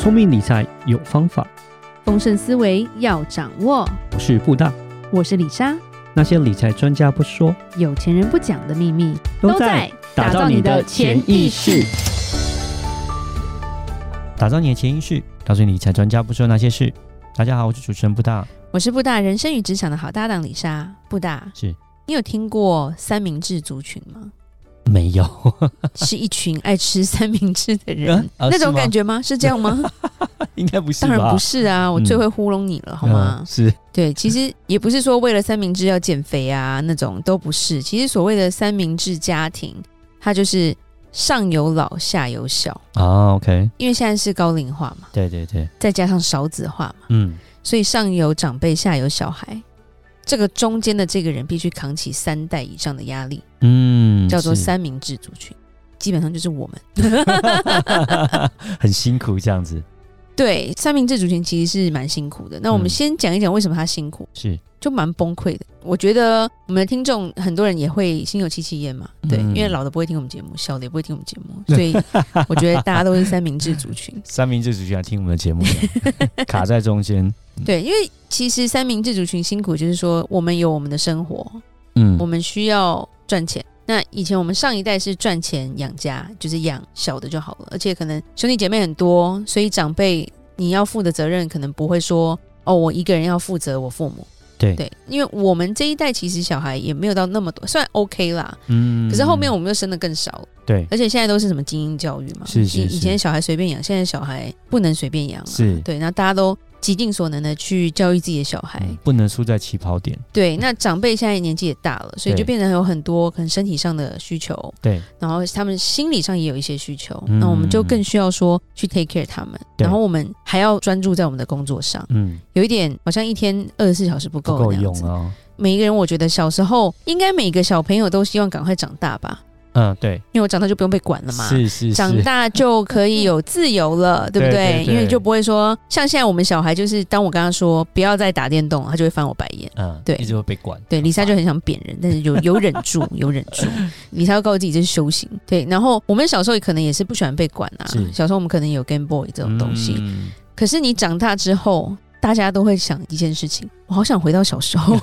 聪明理财有方法，丰盛思维要掌握。我是布大，我是李莎。那些理财专家不说，有钱人不讲的秘密，都在打造你的潜意识。打造你的潜意识，告诉你理财专家不说那些事。大家好，我是主持人布大，我是布大人生与职场的好搭档李莎。布大，是你有听过三明治族群吗？没有，是一群爱吃三明治的人，啊、那种感觉吗？是，吗是这样吗？应该不是，当然不是啊！我最会糊弄你了，嗯、好吗？嗯、是对，其实也不是说为了三明治要减肥啊，那种都不是。其实所谓的三明治家庭，它就是上有老下有小啊。OK，因为现在是高龄化嘛，对对对，再加上少子化嘛，嗯，所以上有长辈，下有小孩。这个中间的这个人必须扛起三代以上的压力，嗯，叫做三明治族群，基本上就是我们，很辛苦这样子。对，三明治族群其实是蛮辛苦的。那我们先讲一讲为什么他辛苦，是就蛮崩溃的。我觉得我们的听众很多人也会心有戚戚焉嘛，对，因为老的不会听我们节目，小的也不会听我们节目，所以我觉得大家都是三明治族群。三明治族群来听我们的节目，卡在中间。对，因为其实三明治族群辛苦，就是说我们有我们的生活，嗯，我们需要赚钱。那以前我们上一代是赚钱养家，就是养小的就好了，而且可能兄弟姐妹很多，所以长辈你要负的责任可能不会说哦，我一个人要负责我父母。对对，因为我们这一代其实小孩也没有到那么多，算 OK 啦，嗯，可是后面我们又生的更少，对，而且现在都是什么精英教育嘛，是是是，以前小孩随便养，现在小孩不能随便养，是，对，那大家都。极尽所能的去教育自己的小孩，嗯、不能输在起跑点。对，那长辈现在年纪也大了，所以就变成有很多可能身体上的需求。对，然后他们心理上也有一些需求，嗯、那我们就更需要说去 take care 他们。然后我们还要专注在我们的工作上。嗯，有一点好像一天二十四小时不够，不够用啊。每一个人，我觉得小时候应该每个小朋友都希望赶快长大吧。嗯，对，因为我长大就不用被管了嘛，是是是，长大就可以有自由了，对不对？对对对，因为就不会说像现在我们小孩，就是当我跟他说不要再打电动，他就会翻我白眼，嗯，对，一直会被管。对，李莎就很想扁人，但是有有忍住，有忍住。李莎要告诉自己这是修行，对。然后我们小时候也可能也是不喜欢被管啊，小时候我们可能有 Game Boy 这种东西，嗯、可是你长大之后。大家都会想一件事情，我好想回到小时候，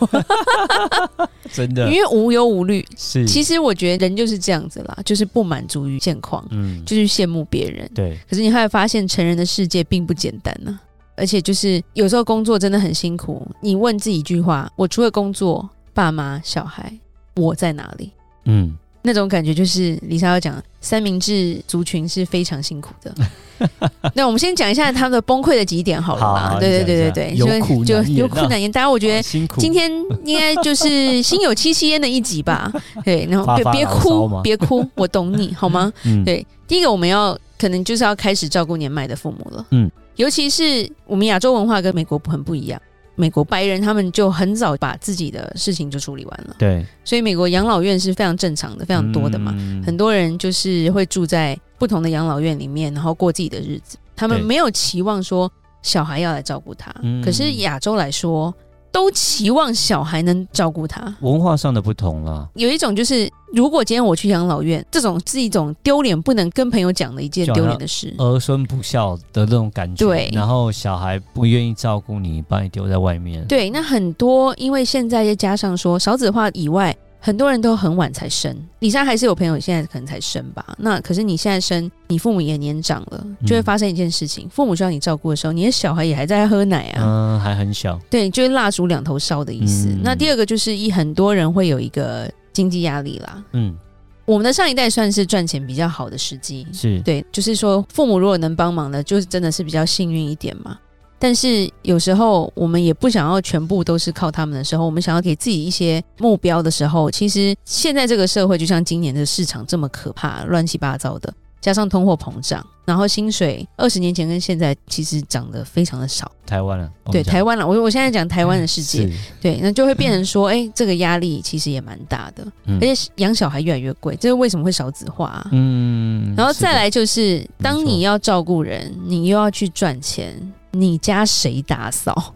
真的，因为无忧无虑。是，其实我觉得人就是这样子啦，就是不满足于现况，嗯，就是羡慕别人。对，可是你会发现，成人的世界并不简单呢、啊，而且就是有时候工作真的很辛苦。你问自己一句话：我除了工作，爸妈、小孩，我在哪里？嗯。那种感觉就是李莎要讲，三明治族群是非常辛苦的。那我们先讲一下他的崩溃的几点好了嘛？对对对对对，有苦就有苦难言。大家我觉得今天应该就是心有戚戚焉的一集吧？对，然后别别哭，别哭，我懂你好吗？嗯、对，第一个我们要可能就是要开始照顾年迈的父母了。嗯，尤其是我们亚洲文化跟美国很不一样。美国白人他们就很早把自己的事情就处理完了，对，所以美国养老院是非常正常的，非常多的嘛，嗯、很多人就是会住在不同的养老院里面，然后过自己的日子。他们没有期望说小孩要来照顾他，可是亚洲来说。都期望小孩能照顾他，文化上的不同了。有一种就是，如果今天我去养老院，这种是一种丢脸不能跟朋友讲的一件丢脸的事，儿孙不孝的那种感觉。对，然后小孩不愿意照顾你，把你丢在外面。对，那很多因为现在再加上说少子化以外。很多人都很晚才生，李莎还是有朋友现在可能才生吧。那可是你现在生，你父母也年长了，就会发生一件事情：嗯、父母需要你照顾的时候，你的小孩也还在喝奶啊，嗯，还很小。对，就是蜡烛两头烧的意思。嗯、那第二个就是一很多人会有一个经济压力啦。嗯，我们的上一代算是赚钱比较好的时机，是对，就是说父母如果能帮忙的，就是真的是比较幸运一点嘛。但是有时候我们也不想要全部都是靠他们的时候，我们想要给自己一些目标的时候，其实现在这个社会就像今年的市场这么可怕，乱七八糟的，加上通货膨胀，然后薪水二十年前跟现在其实涨得非常的少。台湾了，对台湾了，我我现在讲台湾的世界，对，那就会变成说，哎，这个压力其实也蛮大的，而且养小孩越来越贵，这是为什么会少子化啊？嗯，然后再来就是，当你要照顾人，你又要去赚钱。你家谁打扫？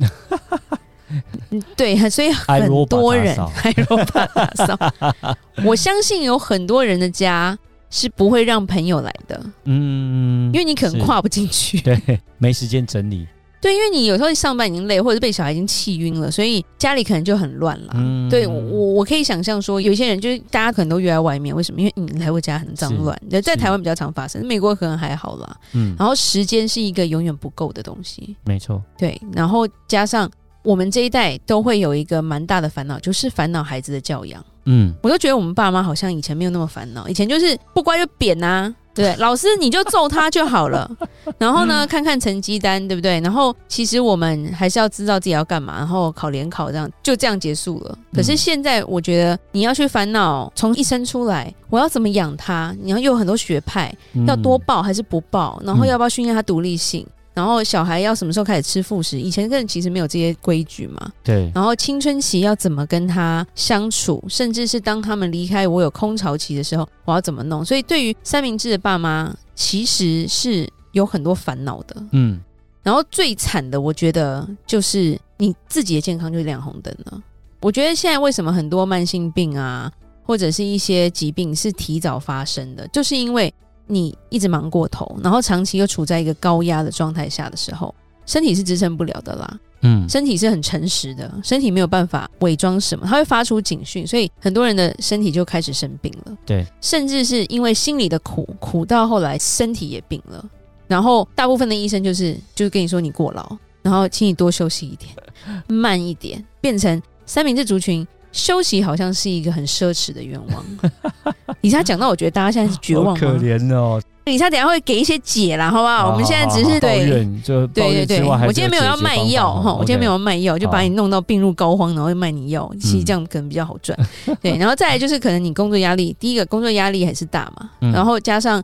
对，所以很多人，还罗巴打扫。我相信有很多人的家是不会让朋友来的，嗯，因为你可能跨不进去，对，没时间整理。对，因为你有时候上班已经累，或者是被小孩已经气晕了，所以家里可能就很乱了。嗯，对我我可以想象说，有些人就是大家可能都约在外面，为什么？因为你来我家很脏乱，在台湾比较常发生，美国可能还好啦。嗯，然后时间是一个永远不够的东西，没错。对，然后加上我们这一代都会有一个蛮大的烦恼，就是烦恼孩子的教养。嗯，我都觉得我们爸妈好像以前没有那么烦恼，以前就是不乖就扁呐、啊。对，老师你就揍他就好了。然后呢，看看成绩单，对不对？然后其实我们还是要知道自己要干嘛，然后考联考这样就这样结束了。可是现在我觉得你要去烦恼，从一生出来我要怎么养他？你要有很多学派，要多报还是不报？然后要不要训练他独立性？然后小孩要什么时候开始吃副食？以前根本其实没有这些规矩嘛。对。然后青春期要怎么跟他相处？甚至是当他们离开我有空巢期的时候，我要怎么弄？所以对于三明治的爸妈，其实是有很多烦恼的。嗯。然后最惨的，我觉得就是你自己的健康就亮红灯了。我觉得现在为什么很多慢性病啊，或者是一些疾病是提早发生的，就是因为。你一直忙过头，然后长期又处在一个高压的状态下的时候，身体是支撑不了的啦。嗯，身体是很诚实的，身体没有办法伪装什么，它会发出警讯，所以很多人的身体就开始生病了。对，甚至是因为心里的苦，苦到后来身体也病了。然后大部分的医生就是就是跟你说你过劳，然后请你多休息一点，慢一点，变成三明治族群。休息好像是一个很奢侈的愿望。李莎讲到，我觉得大家现在是绝望？可怜哦。李莎等下会给一些解啦，好不好？我们现在只是对，对对对。我今天没有要卖药哈，我今天没有要卖药，就把你弄到病入膏肓，然后卖你药，其实这样可能比较好赚。对，然后再来就是可能你工作压力，第一个工作压力还是大嘛，然后加上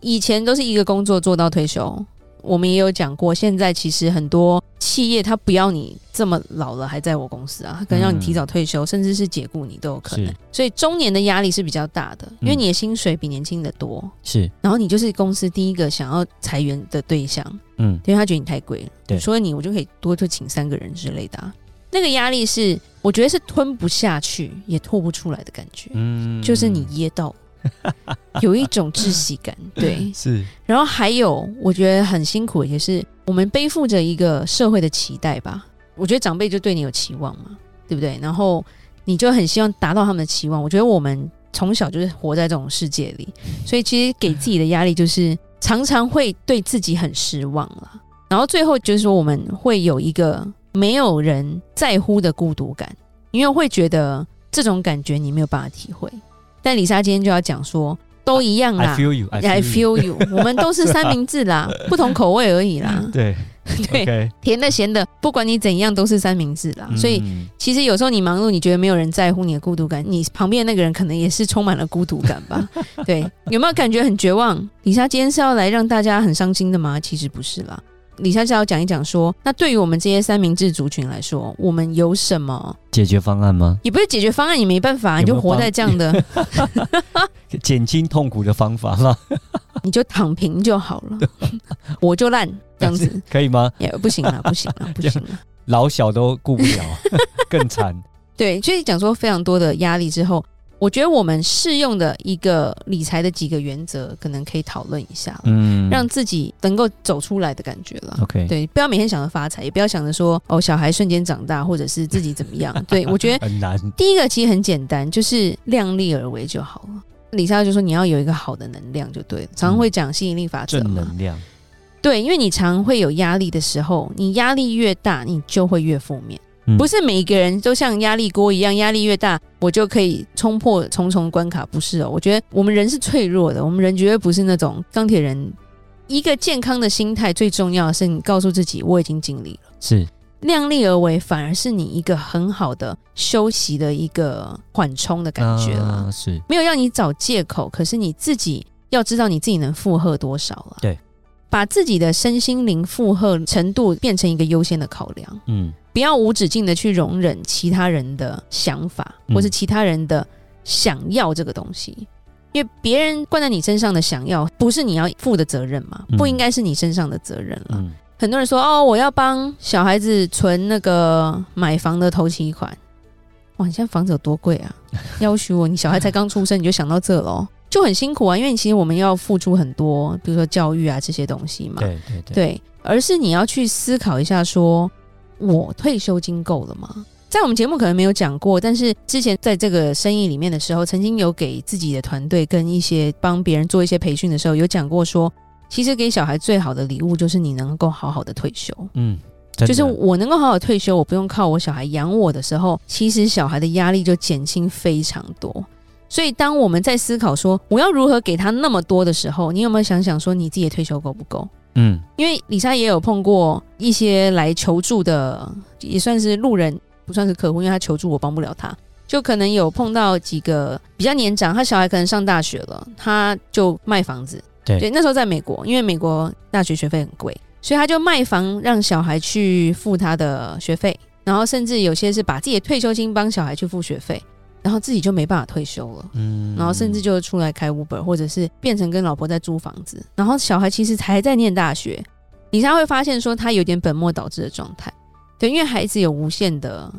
以前都是一个工作做到退休。我们也有讲过，现在其实很多企业他不要你这么老了还在我公司啊，他可能让你提早退休，嗯、甚至是解雇你都有可能。所以中年的压力是比较大的，因为你的薪水比年轻的多。是，然后你就是公司第一个想要裁员的对象。嗯，因为他觉得你太贵了。对，所以你，我就可以多就请三个人之类的、啊。那个压力是，我觉得是吞不下去也吐不出来的感觉。嗯，就是你噎到。有一种窒息感，对，是。然后还有，我觉得很辛苦，也是我们背负着一个社会的期待吧。我觉得长辈就对你有期望嘛，对不对？然后你就很希望达到他们的期望。我觉得我们从小就是活在这种世界里，所以其实给自己的压力就是常常会对自己很失望了。然后最后就是说，我们会有一个没有人在乎的孤独感，因为会觉得这种感觉你没有办法体会。但李莎今天就要讲说，都一样啦。I feel you, I feel you. 我们都是三明治啦，不同口味而已啦。对 对，okay. 甜的、咸的，不管你怎样，都是三明治啦。嗯、所以，其实有时候你忙碌，你觉得没有人在乎你的孤独感，你旁边的那个人可能也是充满了孤独感吧？对，有没有感觉很绝望？李莎今天是要来让大家很伤心的吗？其实不是啦。李莎是要讲一讲说，那对于我们这些三明治族群来说，我们有什么解决方案吗？也不是解决方案，你没办法，有有你就活在这样的 减轻痛苦的方法啦？你就躺平就好了，我就烂 这样子可以吗？也不行了，不行了，不行 了，老小都顾不了，更惨。对，所以讲说非常多的压力之后。我觉得我们适用的一个理财的几个原则，可能可以讨论一下，嗯，让自己能够走出来的感觉了。OK，对，不要每天想着发财，也不要想着说哦，小孩瞬间长大，或者是自己怎么样。对，我觉得很难。第一个其实很简单，就是量力而为就好了。李莎就说你要有一个好的能量就对了，常常会讲吸引力法则嘛，正能量。对，因为你常会有压力的时候，你压力越大，你就会越负面。不是每一个人都像压力锅一样，压力越大，我就可以冲破重重关卡。不是哦，我觉得我们人是脆弱的，我们人绝对不是那种钢铁人。一个健康的心态最重要的是，你告诉自己我已经尽力了，是量力而为，反而是你一个很好的休息的一个缓冲的感觉了。啊，是没有让你找借口，可是你自己要知道你自己能负荷多少了。对，把自己的身心灵负荷程度变成一个优先的考量。嗯。不要无止境的去容忍其他人的想法，或是其他人的想要这个东西，因为别人灌在你身上的想要，不是你要负的责任嘛？不应该是你身上的责任了。很多人说哦，我要帮小孩子存那个买房的头期款。哇，你现在房子有多贵啊？要求我，你小孩才刚出生你就想到这喽？就很辛苦啊，因为其实我们要付出很多，比如说教育啊这些东西嘛。对对对。对，而是你要去思考一下说，说我退休金够了吗？在我们节目可能没有讲过，但是之前在这个生意里面的时候，曾经有给自己的团队跟一些帮别人做一些培训的时候，有讲过说，其实给小孩最好的礼物就是你能够好好的退休。嗯，就是我能够好好退休，我不用靠我小孩养我的时候，其实小孩的压力就减轻非常多。所以当我们在思考说我要如何给他那么多的时候，你有没有想想说你自己的退休够不够？嗯，因为李莎也有碰过一些来求助的，也算是路人。不算是客户，因为他求助我帮不了他，就可能有碰到几个比较年长，他小孩可能上大学了，他就卖房子。对，对，那时候在美国，因为美国大学学费很贵，所以他就卖房让小孩去付他的学费，然后甚至有些是把自己的退休金帮小孩去付学费，然后自己就没办法退休了。嗯，然后甚至就出来开 Uber，或者是变成跟老婆在租房子，然后小孩其实还在念大学，你才会发现说他有点本末倒置的状态。对，因为孩子有无限的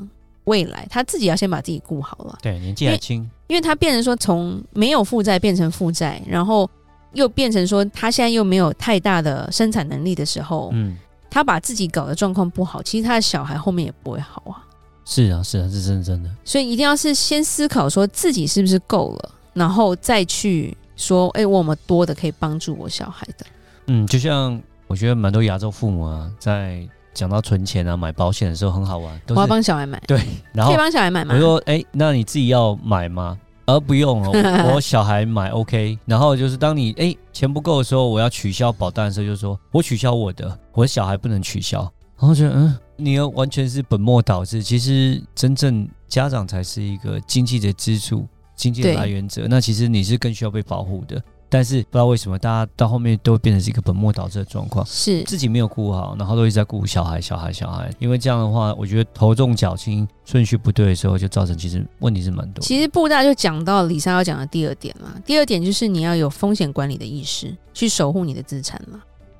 未来，他自己要先把自己顾好了。对，年纪还轻，因为他变成说从没有负债变成负债，然后又变成说他现在又没有太大的生产能力的时候，嗯，他把自己搞的状况不好，其实他的小孩后面也不会好啊。是啊，是啊，是真的真的。所以一定要是先思考说自己是不是够了，然后再去说，哎，我有没有多的可以帮助我小孩的。嗯，就像我觉得蛮多亚洲父母啊，在。讲到存钱啊，买保险的时候很好玩。都我要帮小孩买，对，然后可以帮小孩买吗？我说，哎、欸，那你自己要买吗？而、呃、不用哦，我小孩买 OK。然后就是当你哎、欸、钱不够的时候，我要取消保单的时候，就说我取消我的，我的小孩不能取消。然后觉得嗯，你要完全是本末倒置。其实真正家长才是一个经济的支柱、经济的来源者。那其实你是更需要被保护的。但是不知道为什么，大家到后面都会变成是一个本末倒置的状况，是自己没有顾好，然后都一直在顾小孩、小孩、小孩。因为这样的话，我觉得头重脚轻，顺序不对的时候，就造成其实问题是蛮多。其实布大就讲到李莎要讲的第二点嘛，第二点就是你要有风险管理的意识，去守护你的资产了。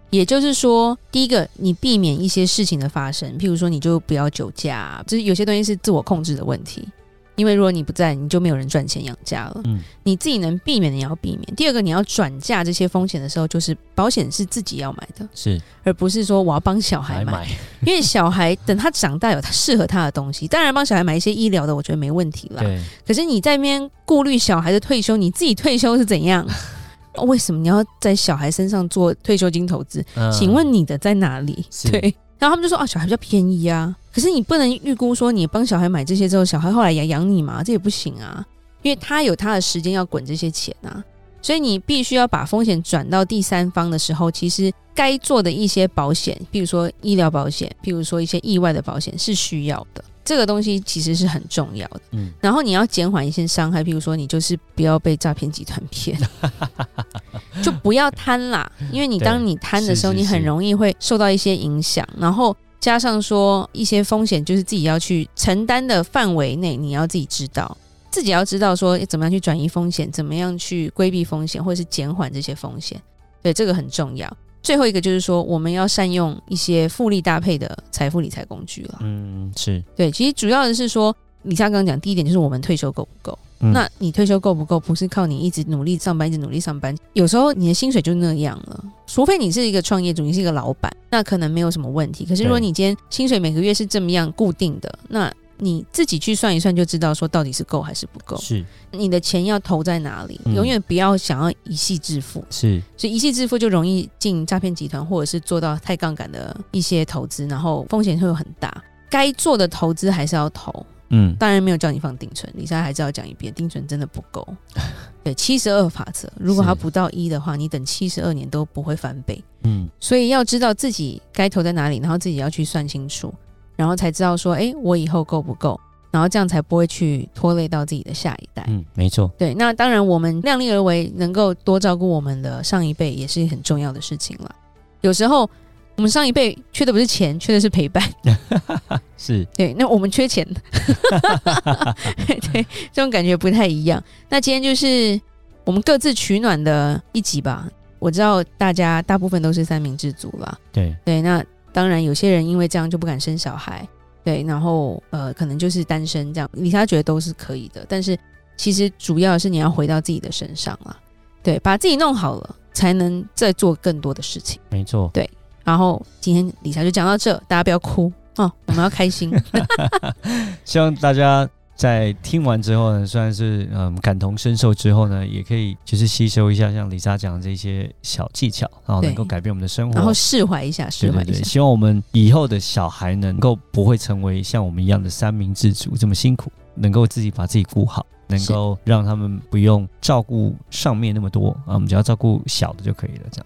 也就是说，第一个，你避免一些事情的发生，譬如说，你就不要酒驾，就是有些东西是自我控制的问题。因为如果你不在，你就没有人赚钱养家了。嗯，你自己能避免的你要避免。第二个，你要转嫁这些风险的时候，就是保险是自己要买的，是，而不是说我要帮小孩买。买因为小孩等他长大有他适合他的东西，当然帮小孩买一些医疗的，我觉得没问题啦。对。可是你在那边顾虑小孩的退休，你自己退休是怎样？为什么你要在小孩身上做退休金投资？嗯，请问你的在哪里？对。然后他们就说啊，小孩比较便宜啊，可是你不能预估说你帮小孩买这些之后，小孩后来也养你嘛，这也不行啊，因为他有他的时间要滚这些钱啊，所以你必须要把风险转到第三方的时候，其实该做的一些保险，比如说医疗保险，譬如说一些意外的保险是需要的。这个东西其实是很重要的，嗯，然后你要减缓一些伤害，譬如说你就是不要被诈骗集团骗，就不要贪啦，因为你当你贪的时候，你很容易会受到一些影响，然后加上说一些风险，就是自己要去承担的范围内，你要自己知道，自己要知道说怎么样去转移风险，怎么样去规避风险，或者是减缓这些风险，对，这个很重要。最后一个就是说，我们要善用一些复利搭配的财富理财工具了。嗯，是对。其实主要的是说，李莎刚刚讲第一点就是我们退休够不够？嗯、那你退休够不够？不是靠你一直努力上班，一直努力上班。有时候你的薪水就那样了，除非你是一个创业主，你是一个老板，那可能没有什么问题。可是如果你今天薪水每个月是这么样固定的，那你自己去算一算就知道，说到底是够还是不够。是，你的钱要投在哪里？嗯、永远不要想要一夕致富。是，所以一夕致富就容易进诈骗集团，或者是做到太杠杆的一些投资，然后风险会有很大。该做的投资还是要投。嗯，当然没有叫你放定存，里莎还是要讲一遍，定存真的不够。对，七十二法则，如果它不到一的话，你等七十二年都不会翻倍。嗯，所以要知道自己该投在哪里，然后自己要去算清楚。然后才知道说，哎，我以后够不够？然后这样才不会去拖累到自己的下一代。嗯，没错。对，那当然，我们量力而为，能够多照顾我们的上一辈，也是很重要的事情了。有时候，我们上一辈缺的不是钱，缺的是陪伴。是。对，那我们缺钱。对，这种感觉不太一样。那今天就是我们各自取暖的一集吧。我知道大家大部分都是三明治族了。对对，那。当然，有些人因为这样就不敢生小孩，对，然后呃，可能就是单身这样。李莎觉得都是可以的，但是其实主要是你要回到自己的身上啊。对，把自己弄好了，才能再做更多的事情。没错，对。然后今天李霞就讲到这，大家不要哭哦，我们要开心。希望大家。在听完之后呢，算是嗯感同身受之后呢，也可以就是吸收一下像李莎讲的这些小技巧，然后能够改变我们的生活，然后释怀一下，释怀一下。对对对，希望我们以后的小孩能够不会成为像我们一样的三明治族这么辛苦，能够自己把自己顾好，能够让他们不用照顾上面那么多啊，我们只要照顾小的就可以了，这样。